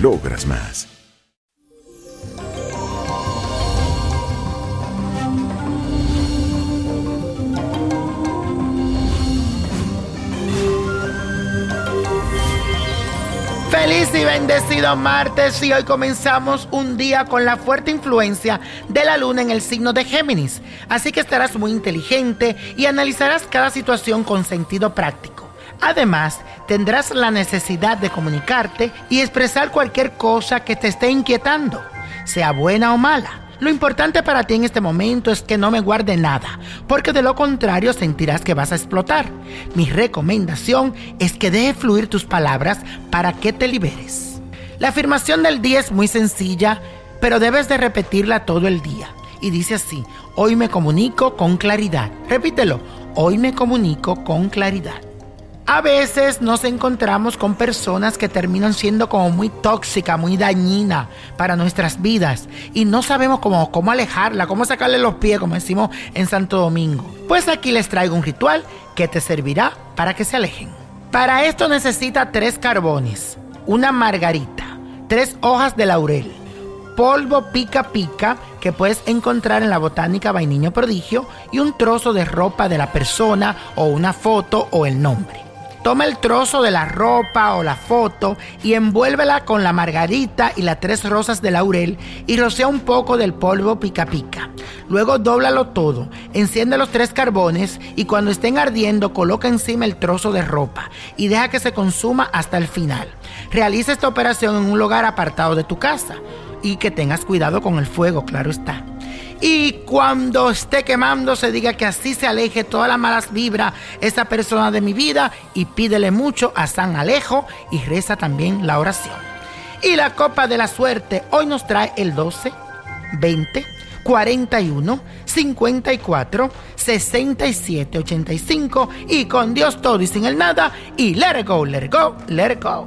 logras más. Feliz y bendecido martes y hoy comenzamos un día con la fuerte influencia de la luna en el signo de Géminis. Así que estarás muy inteligente y analizarás cada situación con sentido práctico. Además, tendrás la necesidad de comunicarte y expresar cualquier cosa que te esté inquietando, sea buena o mala. Lo importante para ti en este momento es que no me guarde nada, porque de lo contrario sentirás que vas a explotar. Mi recomendación es que deje fluir tus palabras para que te liberes. La afirmación del día es muy sencilla, pero debes de repetirla todo el día. Y dice así, hoy me comunico con claridad. Repítelo, hoy me comunico con claridad. A veces nos encontramos con personas que terminan siendo como muy tóxica, muy dañina para nuestras vidas y no sabemos cómo, cómo alejarla, cómo sacarle los pies, como decimos en Santo Domingo. Pues aquí les traigo un ritual que te servirá para que se alejen. Para esto necesita tres carbones, una margarita, tres hojas de laurel, polvo pica pica que puedes encontrar en la botánica Vainiño Prodigio y un trozo de ropa de la persona o una foto o el nombre. Toma el trozo de la ropa o la foto y envuélvela con la margarita y las tres rosas de laurel y rocea un poco del polvo pica pica. Luego dóblalo todo, enciende los tres carbones y cuando estén ardiendo coloca encima el trozo de ropa y deja que se consuma hasta el final. Realiza esta operación en un lugar apartado de tu casa y que tengas cuidado con el fuego, claro está. Y cuando esté quemando, se diga que así se aleje todas las malas vibras esa persona de mi vida y pídele mucho a San Alejo y reza también la oración. Y la copa de la suerte hoy nos trae el 12, 20, 41, 54, 67, 85 y con Dios todo y sin el nada y let go, let go, let go.